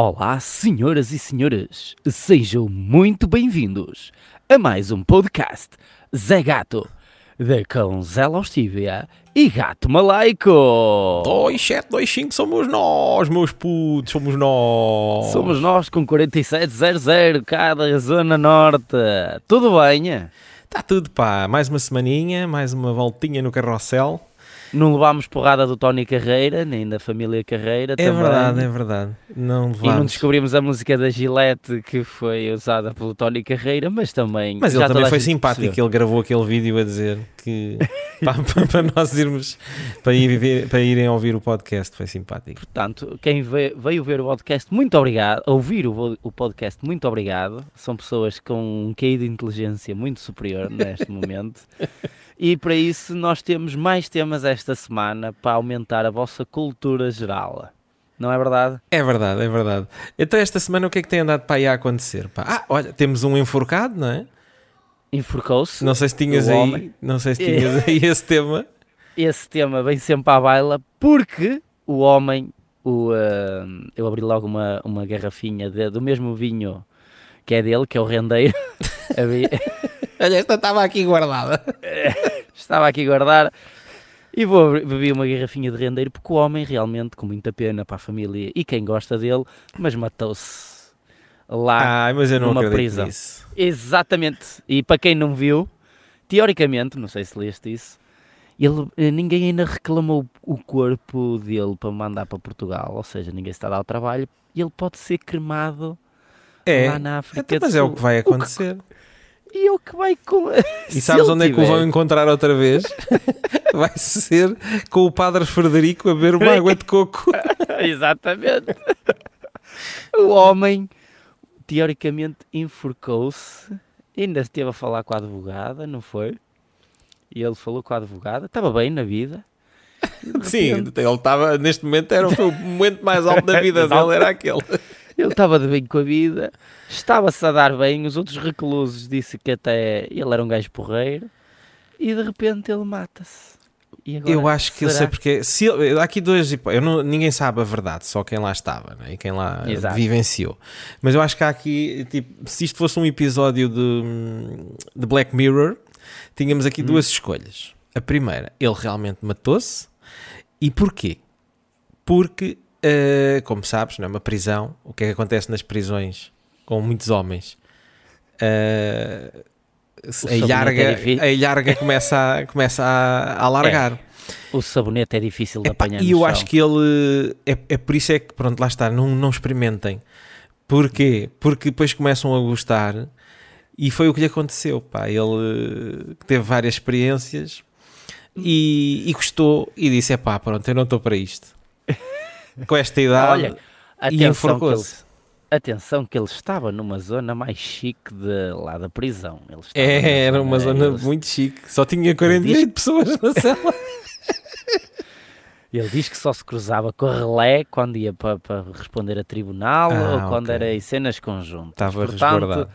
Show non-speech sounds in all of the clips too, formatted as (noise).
Olá, senhoras e senhores, sejam muito bem-vindos a mais um podcast Zé Gato, de cão Zé Laustívia e Gato Malaico. 2725 somos nós, meus putos, somos nós. Somos nós com 4700 cá da Zona Norte. Tudo bem? Está tudo pá, mais uma semaninha, mais uma voltinha no carrossel. Não levámos porrada do Tony Carreira, nem da família Carreira. É também. verdade, é verdade. Não E não descobrimos a música da Gillette que foi usada pelo Tony Carreira, mas também. Mas ele também foi simpático, ele gravou aquele vídeo a dizer que (laughs) para, para- nós irmos para, ir ver- para irem ouvir o podcast, foi simpático. Portanto, quem ve- veio ver o podcast, muito obrigado. Ouvir o, o podcast, muito obrigado. São pessoas com um QI de inteligência muito superior neste momento. (laughs) E para isso nós temos mais temas esta semana para aumentar a vossa cultura geral. Não é verdade? É verdade, é verdade. Então esta semana o que é que tem andado para aí a acontecer? pá? Ah, olha, temos um enforcado, não é? Enforcou-se. Não sei se tinhas aí, homem. não sei se (laughs) tinhas aí esse tema. Esse tema vem sempre à baila porque o homem, o, ah, eu abri logo uma, uma garrafinha de- do mesmo vinho que é dele, que é o rendeiro. (laughs) (laughs) Olha, esta estava aqui guardada. estava aqui a guardar e vou abrir- bebi uma garrafinha de rendeiro porque o homem realmente com muita pena para a família e quem gosta dele, mas matou-se lá. Ah, mas eu não numa prisão. nisso. Exatamente. E para quem não viu, teoricamente, não sei se leste isso, ele, eh, ninguém ainda reclamou o corpo dele para mandar para Portugal, ou seja, ninguém está a dar o trabalho e ele pode ser cremado É, lá na África então, mas é o Sul. que vai acontecer. E o que vai com... (laughs) E sabes onde é que o vão encontrar outra vez? (laughs) Vai ser com o Padre Frederico a beber uma água de coco. (laughs) Exatamente. o homem, teoricamente, enforcou-se. Ainda esteve a falar com a advogada, não foi? E ele falou com a advogada. Estava bem na vida. (laughs) Sim, repente, ele estava, neste momento, era foi o momento mais alto da vida (laughs) dele, era aquele. Ele estava de bem com a vida. Estava-se a dar bem. Os outros reclusos disse que até ele era um gajo porreiro. E de repente ele mata-se. Eu acho que eu será? sei porque. Se há aqui Eu não, ninguém sabe a verdade, só quem lá estava né? e quem lá Exato. vivenciou. Mas eu acho que há aqui. Tipo, se isto fosse um episódio de, de Black Mirror, tínhamos aqui Hum. duas escolhas. A primeira, ele realmente matou-se. E porquê? Porque, eh, como sabes, não é uma prisão. O que é que acontece nas prisões com muitos homens? O a é ilharga, difícil. a ilharga começa, a, (laughs) começa a, a alargar. O sabonete é difícil de Epá, apanhar. e eu acho que ele é, é por isso é que pronto, lá está, não, não experimentem. Porquê? Porque depois começam a gostar e foi o que lhe aconteceu. Pá. Ele eh, teve várias experiências e, e gostou e disse: é pá, pronto, eu não estou para isto. (laughs) Com esta idade. Olha, e enforcou-se. Atenção que ele estava numa zona mais chique de, lá da prisão. Ele É, era uma zona ele, muito chique. Só tinha 48 pessoas na (laughs) cela. ele diz que só se cruzava com a relé quando ia para, para responder a tribunal Ah, ou quando ok. era em cenas conjuntas. Estava Portanto, resguardado.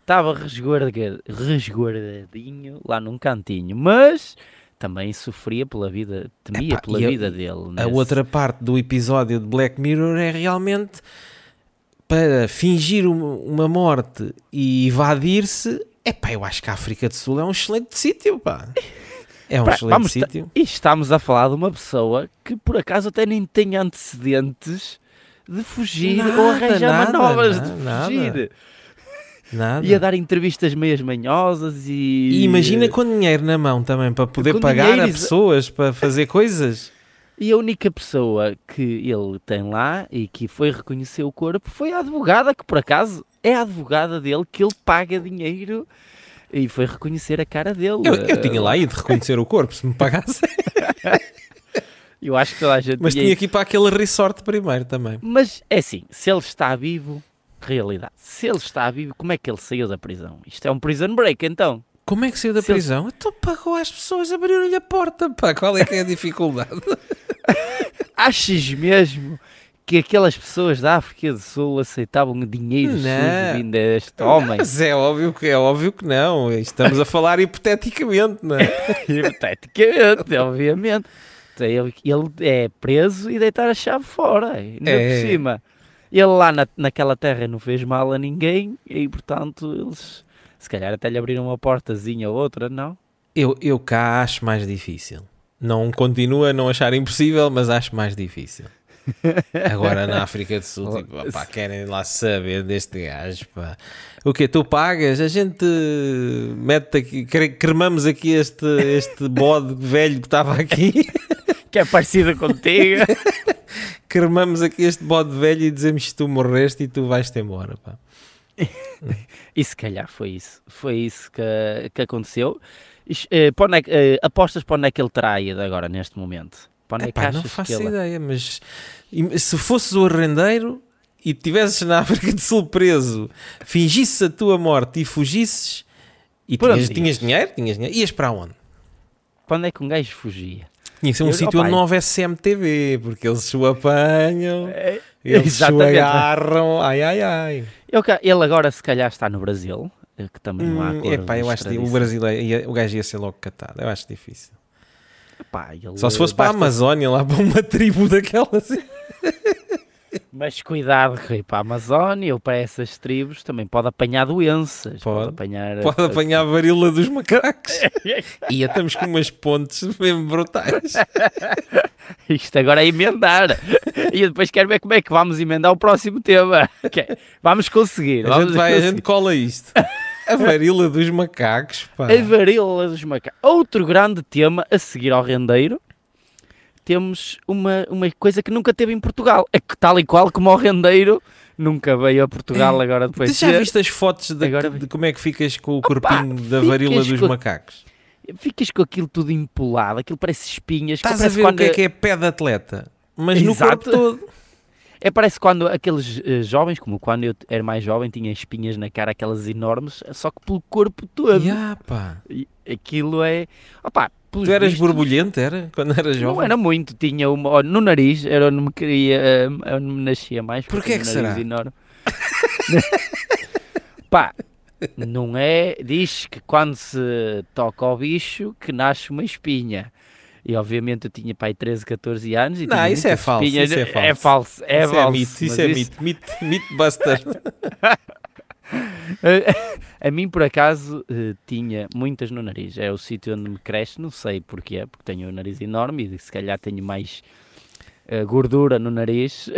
Estava resguarda- resguardadinho lá num cantinho, mas também sofria pela vida, temia Epá, pela e a- vida dele. A nesse- outra parte do episódio de Black Mirror é realmente para fingir um- uma morte e evadir-se. Epá, eu acho que a África do Sul é um excelente sítio, pá. É um Pá, excelente vamos sítio. E estamos a falar de uma pessoa que por acaso até nem tem antecedentes de fugir ou Nada, arranjar nada, manobras nada, de fugir. Nada. E a dar entrevistas meias manhosas e. E imagina com dinheiro na mão também para poder Com pagar dinheiro, a pessoas para fazer coisas. E a única pessoa que ele tem lá e que foi reconhecer o corpo foi a advogada, que por acaso é a advogada dele que ele paga dinheiro e foi reconhecer a cara dele. Eu, eu tinha lá ido reconhecer o corpo se me pagasse. Eu acho que toda a gente Mas tinha que ir para aquele resort primeiro também. Mas é assim, se ele está vivo, realidade. Se ele está vivo, como é que ele saiu da prisão? Isto é um prison break, então. Como é que saiu da Se ele- prisão? Então pagou às pessoas abrirem-lhe a porta. Pá, qual é que é a dificuldade? (laughs) Achas mesmo que aquelas pessoas da África do Sul aceitavam dinheiro Não. sujo vindo deste homem? Mas é óbvio que é óbvio que não. Estamos a falar hipoteticamente, não é? (laughs) Hipoteticamente, obviamente. Então, Ele, ele é preso e deitar a chave fora, ainda É. por cima. ele lá na, naquela terra não fez mal a ninguém e, portanto, eles se calhar até lhe abriram uma portazinha ou outra, não? Eu, eu cá acho mais difícil. Não continua a não achar impossível, mas acho mais difícil. Agora na África do Sul, tipo, querem lá saber deste gajo, pá. O quê? Tu pagas? A gente mete aqui, cre- cremamos aqui este, este bode velho que estava aqui, (laughs) Que é parecida contigo. (laughs) cremamos aqui este bode velho e dizemos que tu morreste e tu vais-te embora, pá. (laughs) e se calhar foi isso. Foi isso que, que aconteceu. Eh, para onde é eh, apostas para onde é que ele terá ido agora, neste momento? Para onde é que não faço que ele... ideia, mas se fosses o arrendeiro e estivesses na (laughs) África do Sul preso, fingisses a tua morte e fugisses e Por tinhas, tinhas dinheiro, tinhas dinheiro, ias para onde? Para onde é que um gajo fugia? Tinha que ser um sítio onde não houvesse CMTV, porque eles o apanham, (laughs) É, eles o agarram, ai ai ai. Eu ele agora se calhar está no Brasil, que também não há Hum, acordo epá, eu acho que o brasileiro, ia- o gajo ia ser logo catado, eu acho difícil. Epá, Só se fosse para a basta- Amazónia, lá para uma tribo daquelas. (laughs) Mas cuidado, Rui, para a Amazónia ou para essas tribos também pode apanhar doenças. Pode, Pode. apanhar. Pode apanhar a varíola dos macacos. (laughs) E estamos com umas pontes mesmo brutais. (laughs) Isto agora é emendar. e eu depois quero ver como é que vamos emendar o próximo tema. Ok, Vamos conseguir. A vamos gente, vai, a conseguir. gente cola isto. A varíola dos macacos, pá. A varíola dos macacos. Outro grande tema a seguir ao rendeiro. Temos uma, uma coisa que nunca teve em Portugal. É que tal e qual como ao rendeiro nunca veio a Portugal agora depois Tu já de- viste as fotos de, Agora de como é que ficas com o corpinho da varíola dos com- macacos? Ficas com aquilo tudo empolado, aquilo parece espinhas. Estás a ver quando o que é que é pé de atleta? Mas no Exato. corpo todo. (laughs) É, parece quando aqueles eh, jovens, como quando eu era mais jovem, tinha espinhas na cara, aquelas enormes, só que pelo corpo todo. Ya, pá. E aquilo é. Opá, Tu eras vistos, borbulhento, era? Quando eras Não jovem? era muito, tinha uma. no nariz, era onde me queria. eh, onde me nascia mais. Porquê porque que um será? Enorme. (laughs) Pá, não é. Diz que quando se toca ao bicho que nasce uma espinha. E obviamente eu tinha pai 13, 14 anos e Não, isso é falso, espinhas. isso é É falso, é isso falso. é mito, isso é mito. Mito, mito buster. (laughs) A mim, por acaso, eh, tinha muitas no nariz. É o sítio onde me cresce, não sei porquê, porque tenho o nariz enorme e se calhar tenho mais eh, gordura no nariz.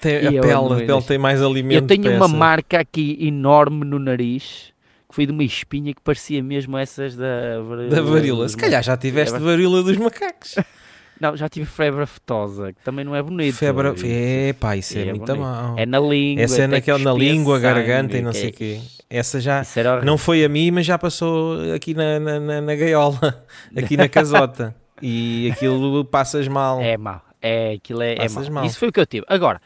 Tem, (laughs) a pele, a pele tem mais alimento Eu tenho uma marca aqui enorme no nariz, que foi de uma espinha que parecia mesmo essas da varíola. da varíola. Se calhar já tiveste varíola dos macacos. ma- (laughs) Não, já tive febre aftosa, que também não é bonito. Febre. É, pá, isso é, é muito bonito. mal. É na língua. Essa é naquela, na língua, sangue, garganta e não sei é- o quê. Essa já não foi a mim, mas já passou aqui na, na, na, na gaiola, (laughs) aqui na casota. E aquilo passas mal. É mau. É, aquilo é, é Passas mau. mal. Isso foi o que eu tive. Agora,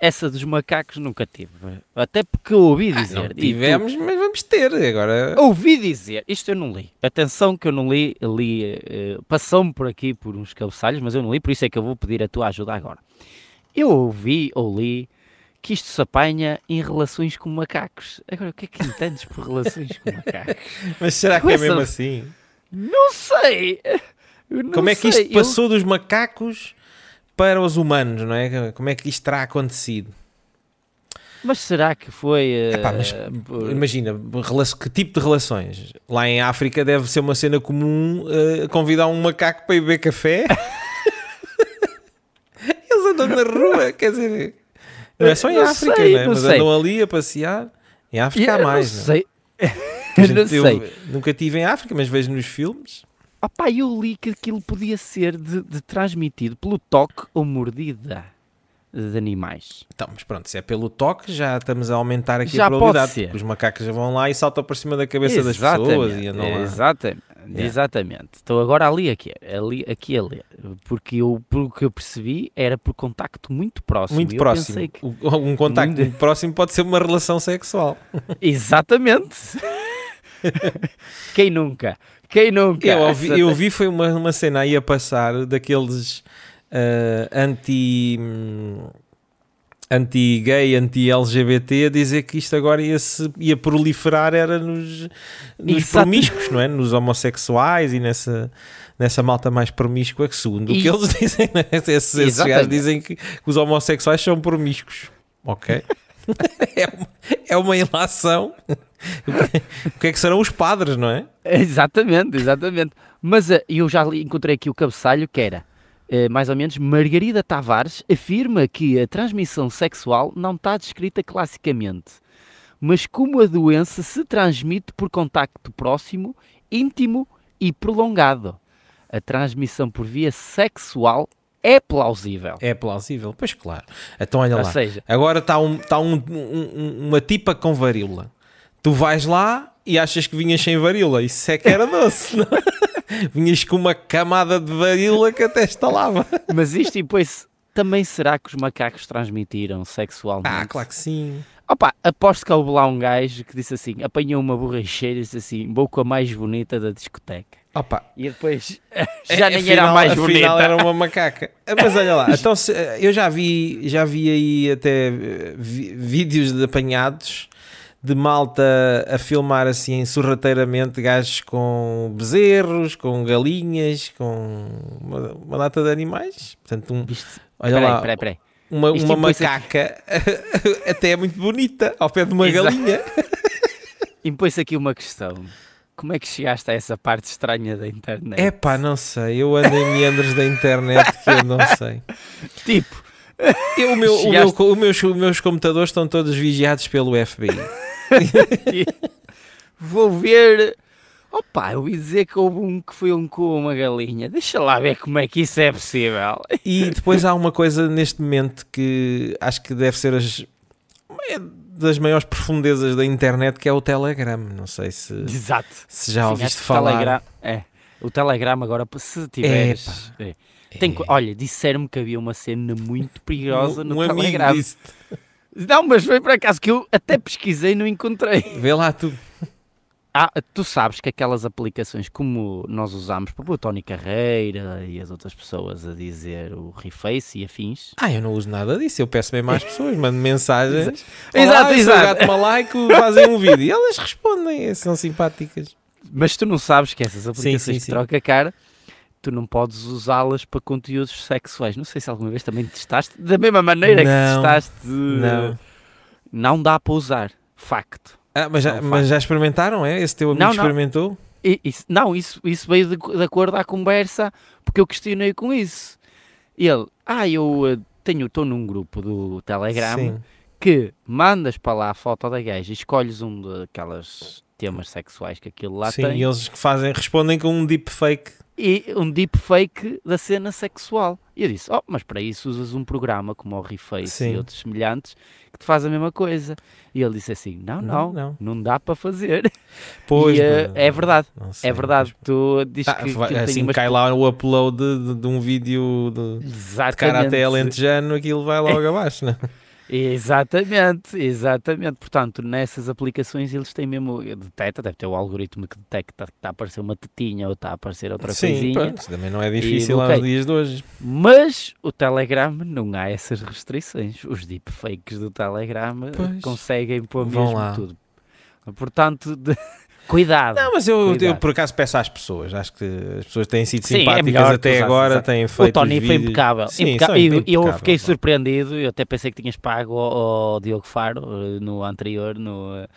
essa dos macacos nunca tive. Até porque eu ouvi Ah, dizer. não e tu- tivemos, mas vamos ter agora. Ouvi dizer, isto eu não li. Atenção que eu não li, li eh, passou-me por aqui por uns cabeçalhos, mas eu não li, por isso é que eu vou pedir a tua ajuda agora. Eu ouvi ou li que isto se apanha em relações com macacos. Agora, o que é que entendes por relações com macacos? (laughs) Mas será que é essa- mesmo assim? Não sei! Eu não Como é que sei. isto Eu- passou dos macacos para os humanos, não é? Como é que isto terá acontecido? Mas será que foi. eh, Epá, mas imagina, que tipo de relações? Lá em África deve ser uma cena comum eh, convidar um macaco para ir beber café. (laughs) Eles andam na rua, quer dizer, não é só em Não África, sei, não é? não mas sei. andam ali a passear. Em África há mais, não não é? sei. (laughs) Eu não gente- eu sei. nunca estive em África, mas vejo nos filmes. Ah pá, eu li que aquilo podia ser de, de transmitido pelo toque ou mordida de animais. Então, mas pronto, se é pelo toque, já estamos a aumentar aqui Já a pode probabilidade. ser. Os macacos já vão lá e saltam para cima da cabeça das pessoas e andam lá. Exatamente, Yeah. exatamente. Estou agora ali aqui, ali aqui a ler, porque eu, pelo que eu percebi, era por contacto muito próximo. Muito eu próximo. que- Um contacto muito próximo pode ser uma relação sexual. (laughs) Exatamente. (laughs) Quem nunca? Quem nunca? Eu ouvi, eu vi foi uma, uma cena aí a passar daqueles ah, anti. hum, anti-gay, anti-LGBT a dizer que isto agora ia, -se, ia proliferar era nos, nos Exato. promíscuos, não é? Nos homossexuais e nessa, nessa malta mais promíscua que segundo o E- que eles (laughs) dizem, né? esses, esses gajos dizem que, que os homossexuais são promíscuos. ok? (laughs) (laughs) é, uma, é uma ilação. O que, é que serão os padres, não é? Exatamente, exatamente. Mas eh, eu já encontrei aqui o cabeçalho que era, eh, mais ou menos, Margarida Tavares afirma que a transmissão sexual não está descrita classicamente, mas como a doença se transmite por contacto próximo, íntimo e prolongado. A transmissão por via sexual é plausível. É plausível, pois claro. Então olha Ou lá. seja, Agora está um, tá um, um- um- uma tipa com varíola. Tu vais lá e achas que vinhas sem varíola. Isso é que era (laughs) doce, não? Vinhas com uma camada de varíola que até estalava. mas isto e depois também será que os macacos transmitiram sexualmente? Ah, claro que sim. Opa, aposto que houve lá um gajo que disse assim, apanhou uma borracheira e disse assim, vou com a mais bonita da discoteca. Opa, E depois (laughs) já nem afinal, era mais bonita. era uma macaca. Ah, Mas olha lá, então se- eu já vi, já vi aí até eh, vi- vídeos de apanhados de malta a filmar assim sorrateiramente gajos com bezerros, com galinhas, com uma, uma data de animais. Portanto, um, olha Peraí, lá, peraí, peraí. uma, Isto uma depois é- macaca (laughs) até é muito bonita ao pé de uma Exato. galinha. (laughs) Impõe-se aqui uma questão. Como é que chegaste a essa parte estranha da internet? É pá, não sei. Eu ando em meandros da internet que eu não sei. (laughs) Tipo, Eu, o meu, o meu- o meus, os meus computadores estão todos vigiados pelo FBI. (laughs) vou ver... Opa, eu ia dizer que houve um que foi um com uma galinha. Deixa lá ver como é que isso é possível. E depois há uma coisa neste momento que acho que deve ser as, das maiores profundezas da internet, que é o Telegram. Não sei se, Exato. se já Sim, ouviste falar. Telegram- é. O Telegram agora, se tiveres... é. Tem co- olha, disseram-me que havia uma cena muito perigosa no um, um amigo Telegram. Não, mas foi por acaso que eu até pesquisei e não encontrei. vê lá tu. Ah, tu sabes que aquelas aplicações como nós usamos para o Tony Carreira e as outras pessoas a dizer o Reface e afins. Ah, eu não uso nada disso. Eu peço mesmo às pessoas, mando mensagens. (laughs) Exato, exato. gato malaico, fazem um vídeo. E elas respondem, são simpáticas. Mas tu não sabes que essas aplicações sim, que sim. troca a cara, tu não podes usá-las para conteúdos sexuais. Não sei se alguma vez também testaste. Da mesma maneira que Não, testaste. não. Não dá para usar. Facto. Ah, mas, já, mas já experimentaram, é? Esse teu amigo Não, não. experimentou? Isso- não, isso, isso veio de, de acordo à conversa, porque eu questionei com isso. Ele, ah, eu eh, tenho, estou num grupo do Telegram Sim. que mandas para lá a foto da gaja e escolhes um daquelas temas sexuais que aquilo lá Sim, tem e eles fazem, respondem com um deepfake. E um deepfake da cena sexual. E eu disse, oh, mas para isso usas um programa como o Reface Sim. e outros semelhantes que te faz a mesma coisa. E ele disse assim, não, Não, não, não. não, dá para fazer. (laughs) Pois, e, eh, não- é verdade. não sei, É verdade, pois. tu dizes Tá, que, que assim umas cai lá o upload de, de- de um vídeo de, de Exatamente. karaté alentejano, aquilo vai logo (laughs) abaixo, né? Exatamente, exatamente. Portanto, nessas aplicações eles têm mesmo, detecta, deve ter o algoritmo que detecta que está a aparecer uma tetinha ou está a aparecer outra Sim, coisinha. pronto, também não é difícil aos bloqueio. dias de hoje. Mas o Telegram não há essas restrições. Os deepfakes do Telegram Pois. conseguem pôr mesmo lá. tudo. Portanto, de- cuidado. Não, mas eu, eu por acaso peço às pessoas, acho que as pessoas têm sido Sim, é simpáticas melhor até agora, exato. têm feito o Tony foi impecável. Sim, E eu impecáveis, fiquei surpreendido. Eu até pensei que tinhas pago ao, Diogo Faro eh, no anterior. No, eh,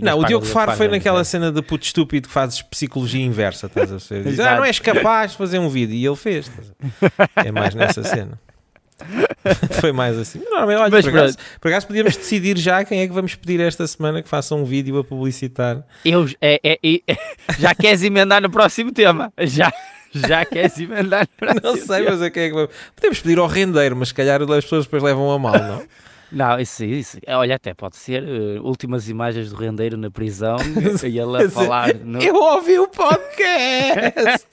Não, o Diogo Faro foi naquela é. cena de puto estúpido que fazes psicologia inversa, estás a ver? Diz, ah, não és capaz de fazer um vídeo. E ele fez. (laughs) É mais nessa cena. (laughs) foi mais assim. Não, mas olha, Mas por, acaso, por acaso podíamos decidir já quem é que vamos pedir esta semana que faça um vídeo a publicitar. Eu, é, é- é- (laughs) já queres emendar no próximo tema? Já, já queres emendar no (laughs) próximo Não sei, tema? mas a quem é que vamos. Podemos pedir ao rendeiro, mas se calhar as pessoas depois levam a mal, não? Não, isso, isso. Olha, até pode ser eh, últimas imagens do rendeiro na prisão (laughs) e ele a falar. No... Eu ouvi o podcast!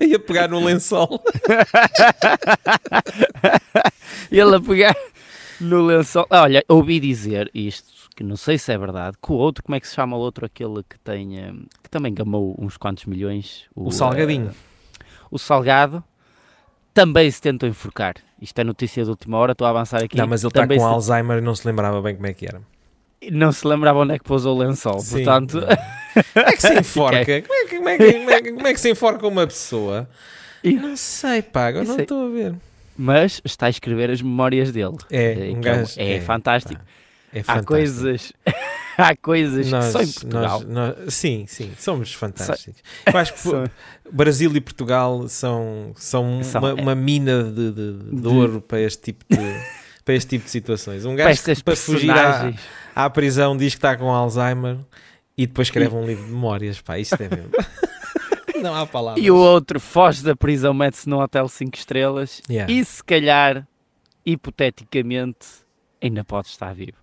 Ia pegar no lençol. (laughs) ele a pegar no lençol. Olha, ouvi dizer isto, que não sei se é verdade, que o outro, como é que se chama o outro, aquele que tem, eh, que também gamou uns quantos milhões? O Salgadinho. eh, o Salgado. Também se tentou enforcar. Isto é notícia de última hora, estou a avançar aqui. Não, mas ele está Também com se- Alzheimer e não se lembrava bem como é que era. Não se lembrava onde é que pousou o lençol. Sim. Portanto, Como é que se (laughs) enforca? Como é que, como é que- como é que- como é que se enforca uma pessoa? E- Não sei, pá, agora Isso não é- estou a ver. mas está a escrever as memórias dele. É, Eh, um é, gajo- é é, fantástico. pá, é Há coisas, (laughs) há coisas Nós- que só em Portugal. nós- nós- sim, sim, somos fantásticos. Eu acho que (laughs) Brasil e Portugal são, são, São- uma, é- uma mina de, de, de De- ouro para este tipo de, (laughs) para este tipo de situações. Um para gajo estas que, para fugir à, à prisão diz que está com Alzheimer e depois escreve um livro de memórias. Pá, isto é mesmo. Não há palavras. E o outro foge da prisão, mete-se num hotel 5 estrelas Yeah. e se calhar, hipoteticamente, ainda pode estar vivo.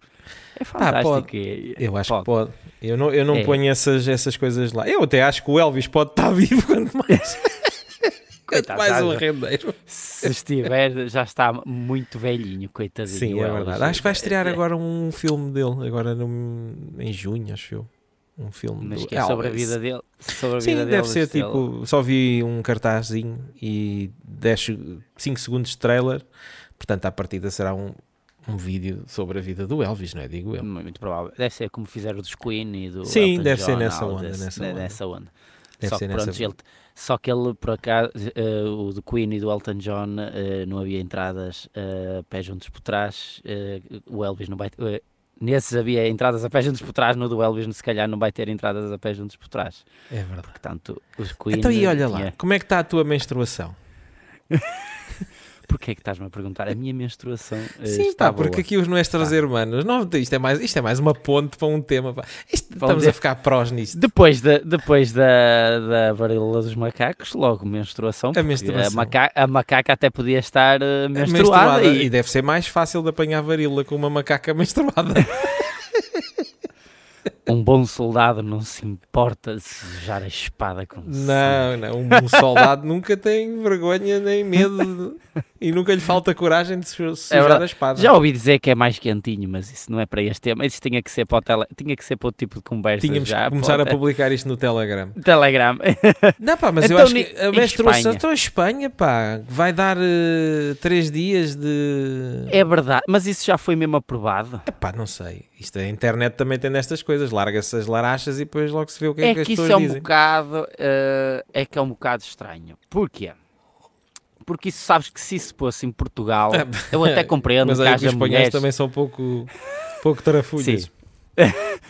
É fantástico. pode. é- Eu acho que pode. pode. Eu não, eu não É. ponho essas, essas coisas lá. Eu até acho que o Elvis pode estar (laughs) vivo quanto mais, (laughs) quanto Coitado, mais um rendeiro. Se estiver, já está muito velhinho, coitadinho. Sim, é verdade. Acho que vai estrear É- agora um filme dele, agora no, em junho, acho eu. Um filme Mas que é sobre a vida dele. Sobre a Sim, vida deve dele, ser estrela. tipo. Só vi um cartazinho e 5 segundos de trailer. Portanto, à partida será um, um vídeo sobre a vida do Elvis, não é? Digo eu. Muito provável. Deve ser como fizeram dos Queen e do. Sim, Elton deve ser John, nessa algo onda, desse- nessa onda. nessa onda. Deve só ser que nessa. pronto, ele, só que ele, por acaso, eh, o do Queen e do Elton John, eh, não havia entradas a pé juntos por trás. eh, o Elvis não vai. eh, nesses havia entradas a pé juntos por trás, no do Elvis, se calhar, não vai ter entradas a pé juntos por trás. É verdade. Portanto, os Queen. Então, e olha lá, tinha- como é que está a tua menstruação? (laughs) Porquê é que estás-me a perguntar? A minha menstruação. eh, Sim, está pá, porque boa. aqui os nossos Tá. irmãos, não, isto, é mais, isto é mais uma ponte para um tema. Pá. Isto- estamos a ficar prós nisto. Depois da, depois da, da varíola dos macacos, logo menstruação. porque menstruação. A, maca- a macaca até podia estar eh, menstruada. Menstruada, e, e deve ser mais fácil de apanhar varíola com uma macaca (laughs) menstruada. um bom soldado não se importa de sujar a espada com sangue. Não, não. Um soldado nunca tem vergonha nem medo de- e nunca lhe falta coragem de su- sujar É a espada. Já ouvi dizer que é mais quentinho, mas isso não é para este tema. Isso tinha que ser para o, tele... tinha que ser para o tipo de conversa Tínhamos já. que começar a publicar isto no Telegram. (laughs) Telegram. Não, pá, mas eu Então, acho ni- que a menstruação. Então, Espanha, pá, vai dar eh, três dias de. É verdade, mas isso já foi mesmo aprovado. Epá, não sei. Isto a internet também tem destas coisas. Larga-se as larachas e depois logo se vê o que é, É que as que isso pessoas é um dizem. bocado eh, é que é um bocado estranho. Porquê? Porque isso sabes que se isso fosse em Portugal, (laughs) eu até compreendo Mas que aí que os haja espanhóis mulheres. também são um pouco, pouco tarafulhos. Sim. (laughs)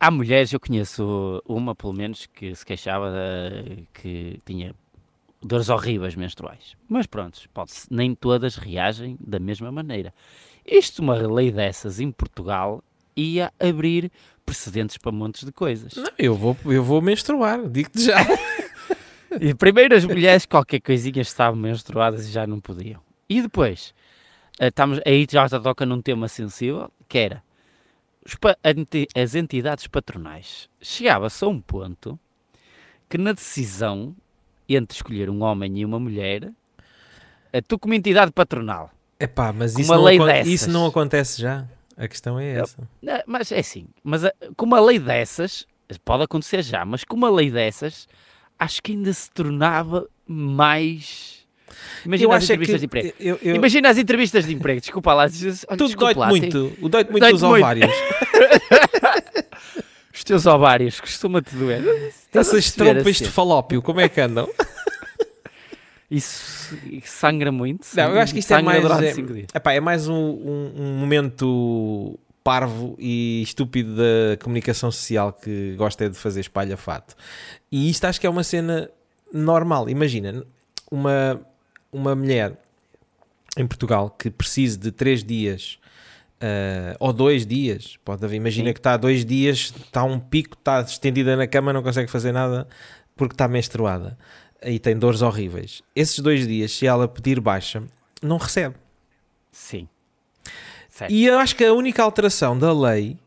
Há mulheres, eu conheço uma pelo menos que se queixava eh, que tinha dores horríveis menstruais. Mas pronto, nem todas reagem da mesma maneira. Isto, uma lei dessas em Portugal, ia abrir precedentes para montes de coisas. Não, eu vou, eu vou menstruar, digo-te já. (laughs) E primeiro as mulheres, qualquer coisinha, estavam menstruadas e já não podiam. E depois, eh, estamos, aí já toca num tema sensível, que era as entidades patronais. Chegava-se a um ponto que na decisão entre escolher um homem e uma mulher, eh, tu como entidade patronal, Epá, mas isso não, dessas. isso não acontece já. A questão é essa. Mas é assim, mas eh, com uma lei dessas, pode acontecer já, mas com uma lei dessas, acho que ainda se tornava mais. Imagina as acho é entrevistas de emprego. eu- eu- Imagina as entrevistas de emprego, desculpa lá. diz- olha, Tudo lá, muito. O dói-te muito dos ovários. tem- (laughs) Os teus ovários costuma-te doer. Essas trompas assim? de falópio, como é que andam? (laughs) Isso sangra muito. Não, eu acho que isto é mais, é-. Epá, é mais um, um- um momento parvo e estúpido da comunicação social que gosta é de fazer espalha-fato. E isto acho que é uma cena normal. Imagina, uma, uma mulher em Portugal que precise de três dias ah, ou dois dias, pode haver, imagina Sim. que está há dois dias, está um pico, está estendida na cama, não consegue fazer nada porque está menstruada e tem dores horríveis. Esses dois dias, se ela pedir baixa, não recebe. Sim. Certo. E eu acho que a única alteração da lei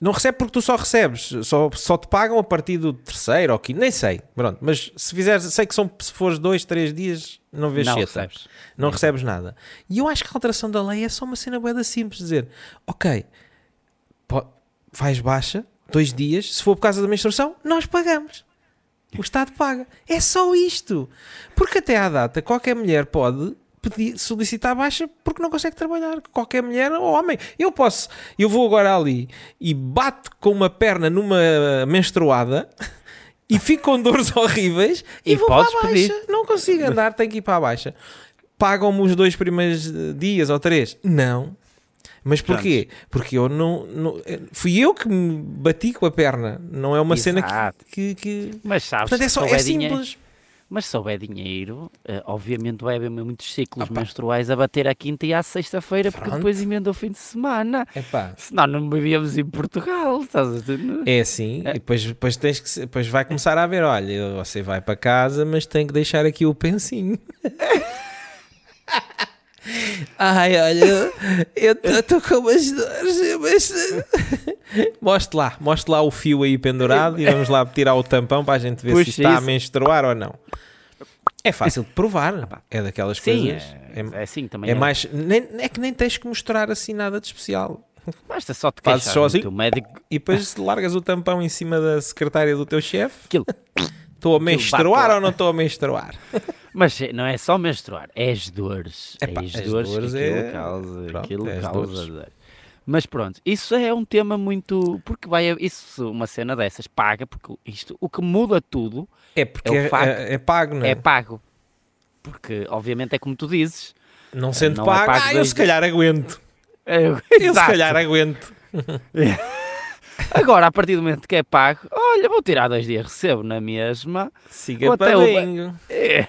não recebe porque tu só recebes, só, só te pagam a partir do terceiro ou quinto, nem sei, pronto, mas se fizeres, sei que são, se fores dois, três dias, não vês não cheta, recebes. não recebes nada. E eu acho que a alteração da lei é só uma cena boeda simples, dizer, ok, faz baixa, dois dias, se for por causa da menstruação, nós pagamos. O Estado paga. É só isto. Porque até à data, qualquer mulher pode pedir, solicitar baixa porque não consegue trabalhar. Qualquer mulher ou homem. Eu posso, eu vou agora ali e bato com uma perna numa menstruada (laughs) e fico com dores horríveis e, E vou para a baixa. Não consigo andar, tenho que ir para a baixa. pagam-me os dois primeiros dias ou três. Não. Mas porquê? Porque eu não, não- Fui eu que me bati com a perna. Não é uma cena Exato. que. que, que- Mas sabes, Portanto, é, só, é simples. Mas se houver dinheiro, eh, obviamente vai haver muitos ciclos Opa. menstruais a bater à quinta e à sexta-feira, porque depois emenda o fim de semana. Epá, Senão não vivíamos em Portugal, estás a ver? É assim, e depois, depois, tens que, depois vai começar a ver: olha, você vai para casa, mas tem que deixar aqui o pensinho. (laughs) Ai, olha, eu estou com umas dores, mas... mostre lá, mostre lá o fio aí pendurado e vamos lá tirar o tampão para a gente ver Puxa se está a isso. menstruar ou não. É fácil de provar, é daquelas Sim, coisas. é, É, é assim também. é mais, nem, é que nem tens que mostrar assim nada de especial. Basta só te Fazes queixar só no assim? teu médico. E depois largas o tampão em cima da secretária do teu chefe. Aquilo. Estou a menstruar ou não estou a menstruar? (laughs) Mas não é só menstruar, é as dores. Epá, é as as dores, dores que aquilo é- causa. pronto, aquilo é causa. Mas pronto, isso é um tema muito. Porque vai. Isso, uma cena dessas, paga, porque isto, o que muda tudo É porque É o é, facto- é- é pago, não é? é pago. Porque, obviamente, é como tu dizes. não sendo não é pago, pago ah, eu se calhar aguento. É, Eu se calhar aguento. (laughs) Agora, a partir do momento que é pago, olha, vou tirar dois dias, recebo na mesma. Siga Ou para o-. É.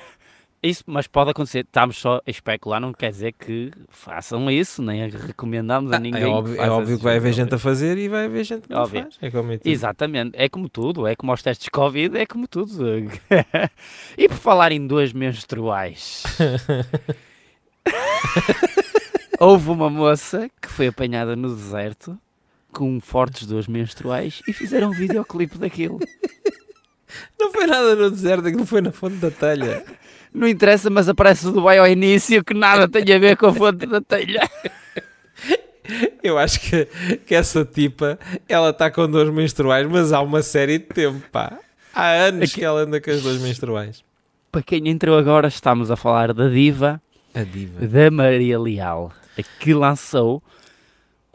Isso, mas pode acontecer. Estamos só a especular, não quer dizer que façam isso, nem recomendamos a ninguém. É óbvio, é óbvio que vai haver jogo. gente a fazer e vai haver gente que não Óbvio. faz. É como é. Exatamente, é como tudo, é como aos testes Covid, é como tudo. (laughs) e por falar em duas menstruais, (laughs) houve uma moça que foi apanhada no deserto com fortes duas menstruais e fizeram um videoclipe daquilo. Não foi nada no deserto, aquilo foi na fonte da telha. Não interessa, mas aparece o Dubai ao início que nada tem a ver com a fonte da telha. Eu acho que, que essa tipa, ela está com dores menstruais, mas há uma série de tempo, pá. Há anos Aqui- que ela anda com as dores menstruais. Para quem entrou agora, estamos a falar da diva A diva. da Maria Leal, que lançou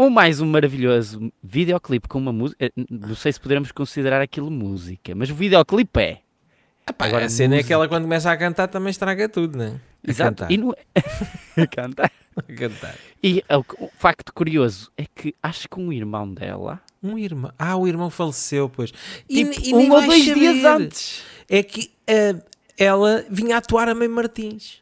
um mais um maravilhoso videoclipe com uma música. eh, Não sei se poderemos considerar aquilo música, mas o videoclipe é. Pá, Agora, a cena é música- que ela quando começa a cantar também estraga tudo, né? A Exato. cantar. E, não... é- (laughs) Canta. A cantar. e o, o facto curioso é que acho que um irmão dela, Um irmão. Ah, o irmão faleceu, pois. E, tipo, e um ou dois saber. dias antes. É que ah, ela vinha atuar a Mãe Martins.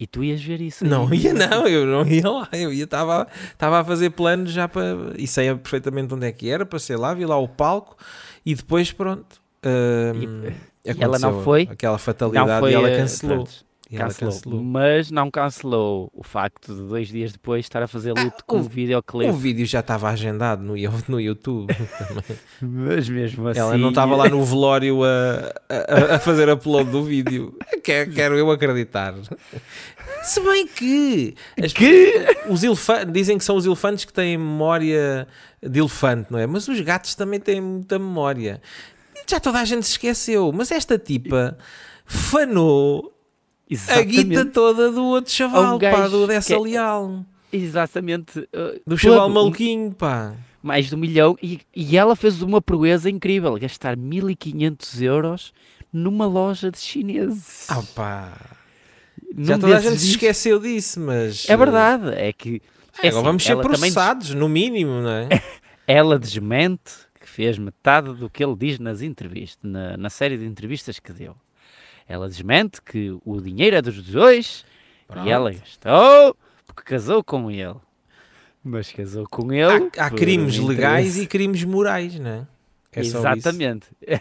E tu ias ver isso. aí. Não ia, não, eu não ia lá. Eu ia, estava a fazer planos já para. E sei perfeitamente onde é que era, passei lá, vi lá o palco e depois, pronto. hum, e ela não foi? Aquela Não fatalidade foi, e ela eh, cancelou. pronto, E cancelou. cancelou. Mas não cancelou o facto de dois dias depois estar a fazer luto com o- um videoclipe. O vídeo já estava agendado no, no YouTube. (laughs) Mas mesmo assim. Ela não estava lá no velório a, a, a fazer upload do vídeo. Quero, quero eu acreditar. Se bem que, as- Que? os elefantes dizem que são os elefantes que têm memória de elefante, não é? Mas os gatos também têm muita memória. Já toda a gente se esqueceu, mas esta tipa fanou a Exatamente. guita toda do outro chaval, um pá, do Dessa que é- Leal. Exatamente. uh, Do chaval maluquinho, pá. Mais de um milhão. E, e ela fez uma proeza incrível: gastar 1500 euros numa loja de chineses. Ah, pá. Num Já toda a gente se esqueceu disso, mas. É verdade. É que. É, é agora assim, vamos ser também des- processados, no mínimo, não é? (laughs) ela desmente que fez metade do que ele diz nas entrevistas, na, na série de entrevistas que deu. Ela desmente que o dinheiro é dos dois Pronto. e ela gastou porque casou com ele. Mas casou com ele. Há, há crimes legais e crimes morais, não é? É. Exatamente. (laughs)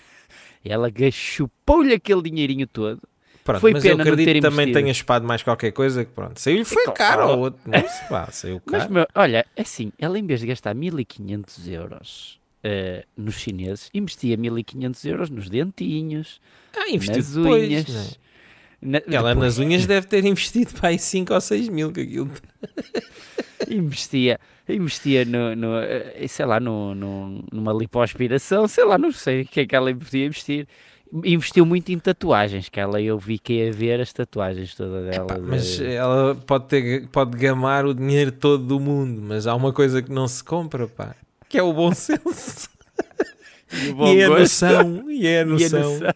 Ela chupou-lhe aquele dinheirinho todo. Pronto, Foi mas eu pena não acredito que também investido. tenha chupado mais qualquer coisa que pronto. Saiu-lhe foi Claro. caro ao outro. Mas, pá, saiu Mas, caro. meu, olha, é assim, ela em vez de gastar 1500 euros eh, nos chineses, investia 1500 euros nos dentinhos, Ah, nas depois, unhas. não é? na- Ela depois nas unhas deve ter investido para aí 5 ou 6 mil que aquilo. (laughs) investia, investia no, no, eh, sei lá, no, no- numa lipoaspiração, sei lá, não sei o que é que ela podia investir. Investiu muito em tatuagens, que ela eu vi que ia ver as tatuagens todas dela. Pá, de- mas ela pode, ter, pode gamar o dinheiro todo do mundo, mas há uma coisa que não se compra, pá, que é o bom senso. (laughs) e bom e é a noção. E é a (laughs) E a noção. noção.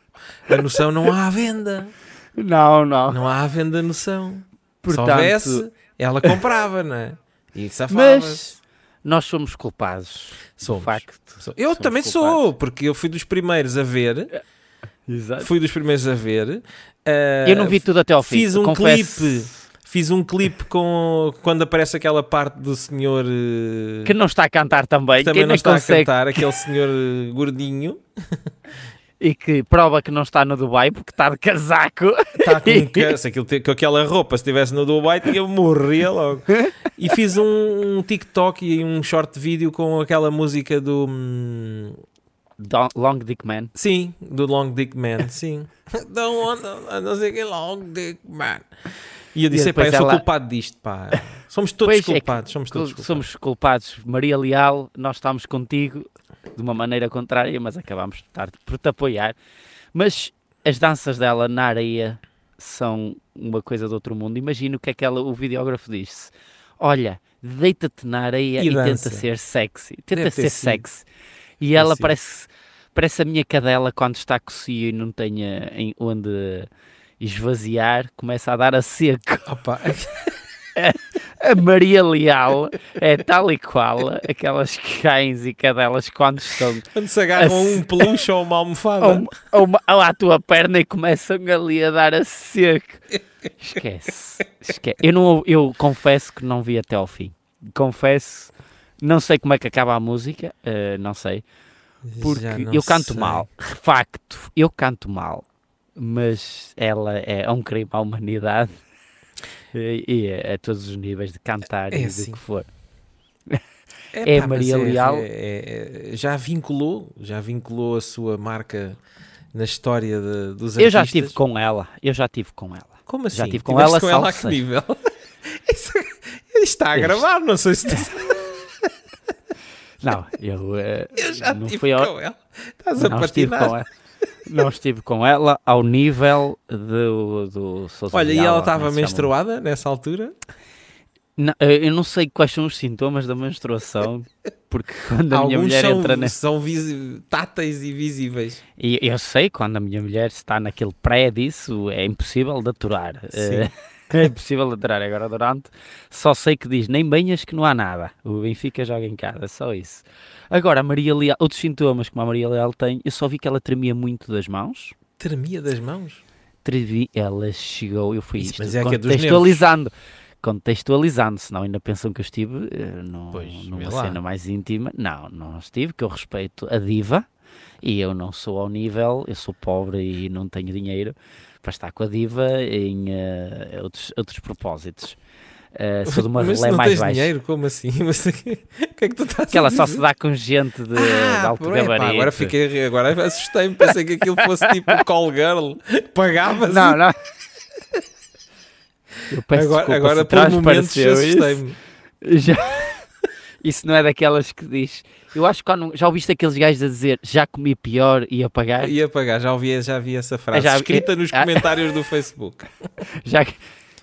A noção não há à venda. Não, não. Não há venda noção. Portanto, Se houvesse, ela comprava, não é? E mas nós somos culpados. do Somos. facto. Eu Somos também culpados. sou, porque eu fui dos primeiros a ver. Exato. Fui dos primeiros a ver. ah, Eu não vi tudo até ao fim. fiz um confesso clipe. Fiz um clipe com quando aparece aquela parte do senhor eh, Que não está a cantar também. que também não está consegue. a cantar, aquele senhor eh, gordinho. E que prova que não está no Dubai porque está de casaco. Está com, (laughs) ca- se aquilo com aquela roupa, se estivesse no Dubai, tinha, morria logo. E fiz um, um TikTok e um short vídeo com aquela música do. hum, Don- Long Dick Man. sim, do Long Dick Man, sim. (laughs) Don't want, não sei que Long Dick Man. E eu disse: E pá, eu sou ela- culpado disto, pá. (laughs) Somos todos Pois é culpados, somos todos culpados. Somos culpados. Maria Leal, nós estamos contigo de uma maneira contrária, mas acabamos de estar por te apoiar. Mas as danças dela na areia são uma coisa de outro mundo. Imagina o que é que o videógrafo disse. Olha, deita-te na areia E e, tenta ser sexy. Tenta ser sido. sexy. E ela parece, parece a minha cadela quando está cocia e não tenha onde esvaziar, começa a dar a seco. Opa, A Maria Leal é tal e qual aquelas cães e cadelas quando estão quando se agarram a um peluche ou uma almofada. (laughs) uma- a uma- à tua perna e começam ali a dar a seco. Esquece, esquece. Eu, não, eu confesso que não vi até ao fim. Confesso, não sei como é que acaba a música, eh, não sei, porque não eu canto sei. mal. Facto, eu canto mal, mas ela é um crime à humanidade (laughs) e, a, a todos os níveis de cantar É e assim. do que for. É, É pá, Maria Leal. é- é- já vinculou, já vinculou a sua marca na história de- dos Eu já artistas. estive com ela, eu já estive com ela. Como assim? já tive com Tiveste ela, com ela a que nível? (laughs) Isso, isto está a gravar, não sei se. (laughs) Não, eu, eh, Eu já não estive fui ao, com ela. Estás a não estive patinar. Não estive com ela ao nível do, do Sousa Olha, e ela estava é chama? menstruada nessa altura? Não, eu não sei quais são os sintomas da menstruação, porque (laughs) quando a minha Alguns mulher são, entra na... são táteis e visíveis. E eu sei, quando a minha mulher está naquele pré disso, é impossível de aturar. Eh, (laughs) É impossível de aturar. Agora, durante, só sei que diz, nem banhas que não há nada. O Benfica joga em casa, só isso. Agora, a Maria Leal, outros sintomas que a Maria Leal tem, eu só vi que ela tremia muito das mãos. Tremia das mãos. Trevi, ela chegou, eu fui Isso, isto, mas é é contextualizando. Contextualizando, senão ainda pensam que eu estive eh, no- Pois, numa cena mais íntima. Não, não estive, que eu respeito a diva e eu não sou ao nível, eu sou pobre e não tenho dinheiro para estar com a diva em eh, outros, outros propósitos. Eh, sou de uma relé mais tens baixa. dinheiro? Como assim? (laughs) Mas o que é que tu estás Que ela só se dá com gente de, de alto é, pá, gabarito. agora fiquei, agora assustei-me, pensei que aquilo fosse tipo (laughs) call girl, pagava-se. Não, não. Eu peço agora, agora se por momentos assustei-me. Já... (laughs) Isso não é daquelas que diz. Eu acho que já ouviste aqueles gajos a dizer já comi pior e a pagar. Ia pagar, já ouvi, já vi essa frase Já- escrita nos ah. comentários do Facebook. Já que-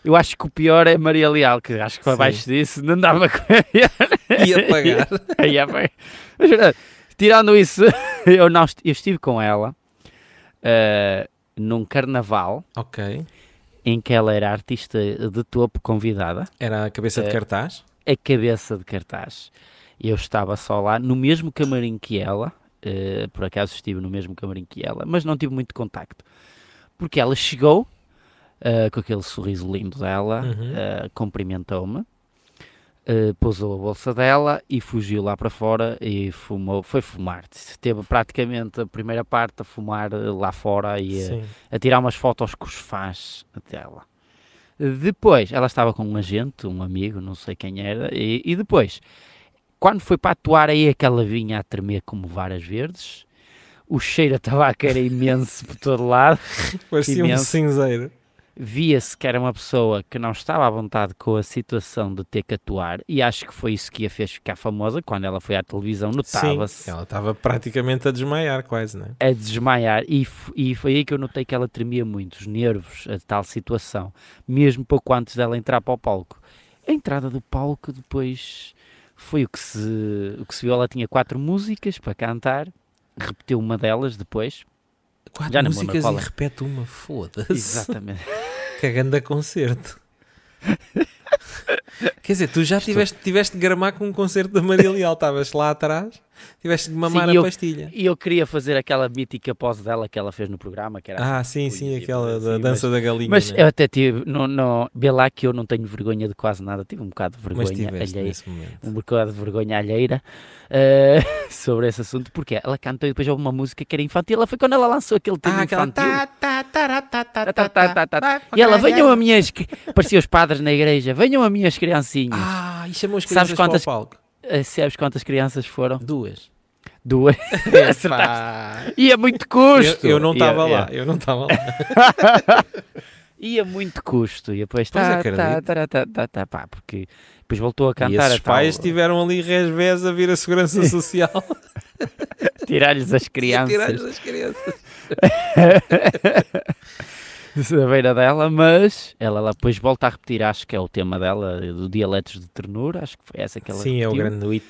eu acho que o pior é Maria Leal, que acho que Sim. abaixo disso não dava (laughs) comer. Ia pagar. Ia (laughs) pagar. Mas, eh, Tirando isso, (laughs) eu, não, eu estive com ela eh, num carnaval ok. em que ela era artista de topo convidada. Era a cabeça de É. cartaz. a cabeça de cartaz. Eu estava só lá, no mesmo camarim que ela, eh, por acaso estive no mesmo camarim que ela, mas não tive muito contacto. Porque ela chegou, eh, com aquele sorriso lindo dela, Uhum. eh, cumprimentou-me, eh, pousou a bolsa dela e fugiu lá para fora e fumou, foi fumar. Teve praticamente a primeira parte a fumar lá fora e a, a tirar umas fotos com os fãs dela. Depois, ela estava com um agente, um amigo, não sei quem era, e, e depois, quando foi para atuar, aí é que ela vinha a tremer como varas verdes, o cheiro (laughs) a tabaco era imenso por todo lado, Parecia um Imenso. cinzeiro. Via-se que era uma pessoa que não estava à vontade com a situação de ter que atuar, e acho que foi isso que a fez ficar famosa, quando ela foi à televisão, notava-se ela estava praticamente a desmaiar, quase, não é? a desmaiar e, e foi aí que eu notei que ela tremia muito, os nervos, a tal situação, mesmo pouco antes dela entrar para o palco. A entrada do palco depois foi o que se, o que se viu, ela tinha quatro músicas para cantar, repetiu uma delas depois, Quatro Já músicas e repete uma, foda-se. Exatamente. (laughs) Cagando a concerto. (laughs) Quer dizer, tu já tiveste, tiveste de gramar com um concerto da Maria Leal, estavas lá atrás, tiveste de mamar Sim, a eu- pastilha. E eu queria fazer aquela mítica pose dela que ela fez no programa, que era Ah, assim, sim, sim, e aquela coisas da assim, dança da galinha. Mas, mas né? eu até tive, não, vê lá que eu não tenho vergonha de quase nada, tive um bocado de Mas vergonha momento. um bocado de vergonha alheira eh, (laughs) sobre esse assunto, porque ela cantou e depois houve uma música que era infantil. Ela foi quando ela lançou aquele tema Ah, infantil. E ela, venham a minhas. cri-" Parecia os padres na igreja, venham a minhas criancinhas. Ah, e chamou as Sabes crianças quantas- para o palco? Eh, Sabes quantas crianças foram? Duas. Duas. (laughs) (laughs) Epá. Ia muito eu, custo. eu não Ia- estava ia- lá, eu não estava lá. Ia (laughs) muito custo. E depois Pois tá, acredito. tá, tá, tá, tá, tá, pá, porque depois voltou a E cantar esses a tal- pais tiveram ali resvés a vir a segurança social tirar-lhes as e a crianças. tirar-lhes as crianças. Da beira dela, mas ela, ela depois volta a repetir, acho que é o tema dela, do Dialetos de Ternura, acho que foi essa que ela Sim, é o repetiu. grande hit,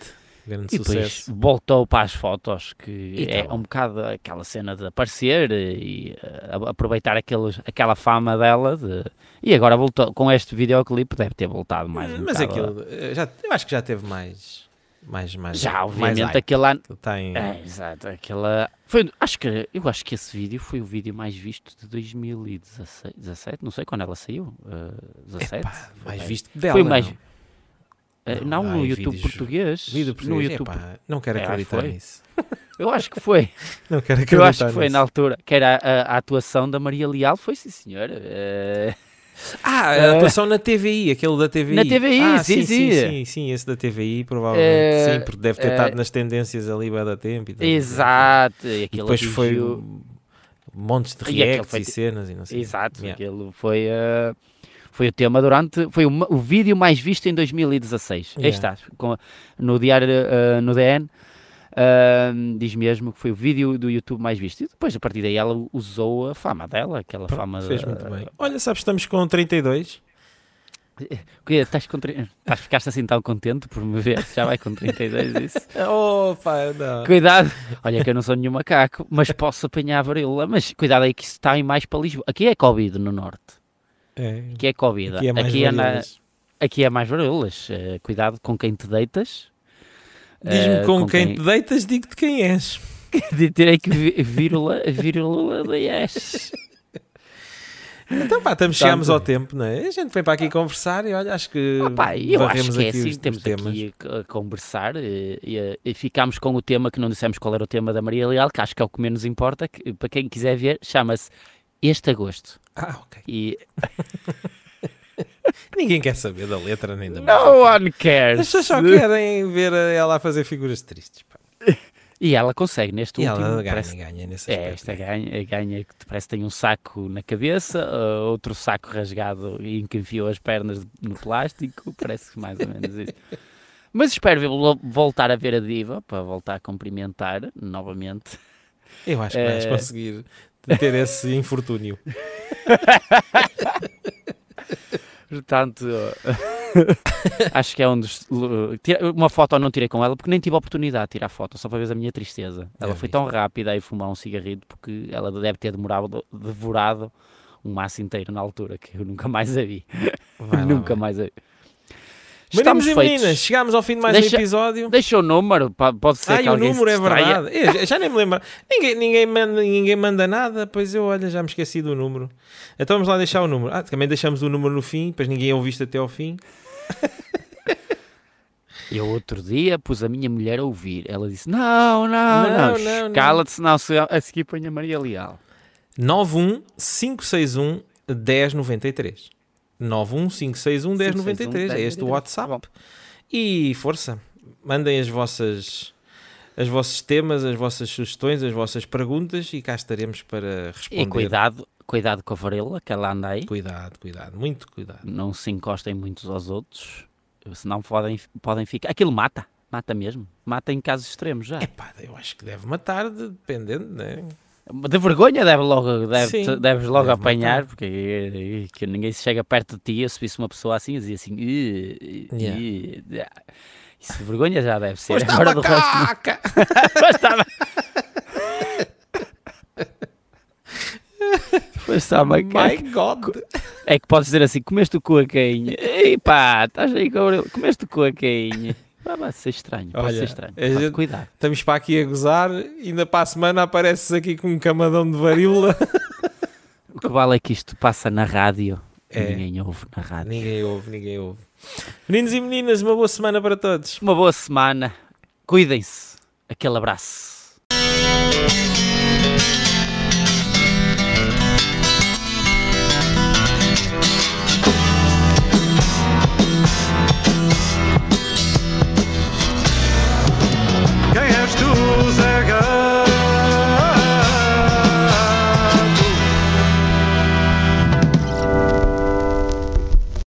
grande E depois sucesso. voltou para as fotos, que E é tá bom. um bocado aquela cena de aparecer e a- aproveitar aqueles, aquela fama dela. de- e agora voltou com este videoclipe, deve ter voltado mais um Mas bocado aquilo, eh, já, eu acho que já teve mais. Mais, mais Já, mais obviamente, hype. aquele ano. Tem, É, exato, aquela. Foi, acho que eu acho que esse vídeo foi o vídeo mais visto de 2016, 17, não sei quando ela saiu. eh, 17? Epá, mais É. visto dela. Foi mais- não. Eh, Não, não, no YouTube vídeos- português. Vídeo no português, YouTube. epá, não quero É, acreditar foi. nisso. (laughs) Eu acho que foi. (laughs) Não quero Eu acreditar acho que foi nisso. na altura, que era a, a atuação da Maria Leal, foi sim senhor. Eh, Ah, a Eh, atuação na TVI, aquele da TVI. Na TVI, ah, sim, sim, sim. sim, sim, esse da TVI, provavelmente. Eh, sim, porque deve ter eh, estado nas tendências ali vai da tempo. E tal. exato. E, E depois foi montes de E reacts foi e cenas e não sei. Exato, Yeah. aquilo foi, eh, foi o tema durante. Foi o, o vídeo mais visto em 2016. Aí Yeah. está, com, no diário, eh, no DN. Eh, diz mesmo que foi o vídeo do YouTube mais visto. E depois, a partir daí, ela usou a fama dela, aquela Pronto, fama. fez da- muito bem. Olha, sabes, estamos com 32. (laughs) Que, estás, com, estás, ficaste assim tão contente por me ver? Já vai com 32 isso. (laughs) Opa, não. Cuidado, olha que eu não sou nenhum macaco, mas posso apanhar a varíola. Mas cuidado aí que isso está em mais para Lisboa. Aqui é Covid no norte. É, Aqui é Covid. aqui é mais aqui, é na- varíolas. aqui é mais varíolas. Eh, cuidado com quem te deitas. Diz-me Eh, com, quem, te deitas, digo-te quem és. De terei que vírula, vírula da yes. Então pá, estamos, chegámos ao tempo, não é? A gente vem para aqui conversar e olha, acho que Opa, eu acho que é assim, os, os temos temas. aqui a, a conversar e, e- e ficámos com o tema que não dissemos qual era o tema da Maria Leal, que acho que é o que menos importa, que, para quem quiser ver, chama-se Este Agosto. Ah, ok. E (laughs) (laughs) Ninguém quer saber da letra nem da no música. one cares. As pessoas só (laughs) querem ver ela a fazer figuras tristes. Pá. E ela consegue neste E último. ela ganha, parece- ganha nesse É, aspecto. esta ganha, ganha que parece que tem um saco na cabeça, uh, outro saco rasgado em que enfiou as pernas no plástico, (laughs) parece mais ou menos isso. Mas espero voltar a ver a diva, para voltar a cumprimentar novamente. Eu acho que vais Eh, conseguir ter esse infortúnio. Portanto, (laughs) acho que é um dos. Uma foto não tirei com ela porque nem tive a oportunidade de tirar foto, só para ver a minha tristeza. Ela Já foi tão rápida a fumar um cigarrito porque ela deve ter demorado, devorado um maço inteiro na altura, que eu nunca mais a vi. (laughs) Nunca mais a vi. Meninos Estamos e feitos. meninas, chegámos ao fim de mais Deixa- um episódio. Deixa o número, pode ser que o alguém número se é distraia. verdade. Eu (laughs) já- já nem me lembro. Ninguém, ninguém, manda, ninguém manda nada. Pois eu, olha, já me esqueci do número. Então vamos lá deixar o número. Ah, também deixamos o número no fim, depois ninguém ouviu isto até ao fim. (laughs) Eu outro dia pus a minha mulher a ouvir. Ela disse: Não, não, Não, não, não, não. cala-te, senão se- a seguir põe a Maria Leal. 91561 1093. 91561 1093. É este o WhatsApp. E força, mandem as vossas os vossos temas, as vossas sugestões, as vossas perguntas e cá estaremos para responder. E cuidado, cuidado com a varela, que ela anda aí. Cuidado, cuidado, muito cuidado. Não se encostem muitos aos outros, senão podem, podem ficar. Aquilo mata, mata mesmo. Mata em casos extremos já. Epá, eu acho que deve matar, de- dependendo, né? De vergonha deve logo, deve, Sim, deves logo deve apanhar, matar. porque eh, que ninguém se chega perto de ti. Eu se visse uma pessoa assim, eu dizia assim: "Ih, ih, Yeah. ah." Isso de vergonha já deve ser. Pois Agora estava do caca! Mas estava- está My. God! É que podes dizer assim: comeste o cu a quem? Ei pá, estás aí com a. Comeste o cu a quem? Ah, vai ser estranho, pode Olha, ser estranho. gente- Cuidado. Estamos para aqui a gozar, ainda para a semana apareces aqui com um camadão de varíola. (laughs) O que vale é que isto passa na rádio. e É. Ninguém ouve na rádio. ninguém ouve, ninguém ouve. Meninos e meninas, uma boa semana para todos. Uma boa semana. Cuidem-se. Aquele abraço.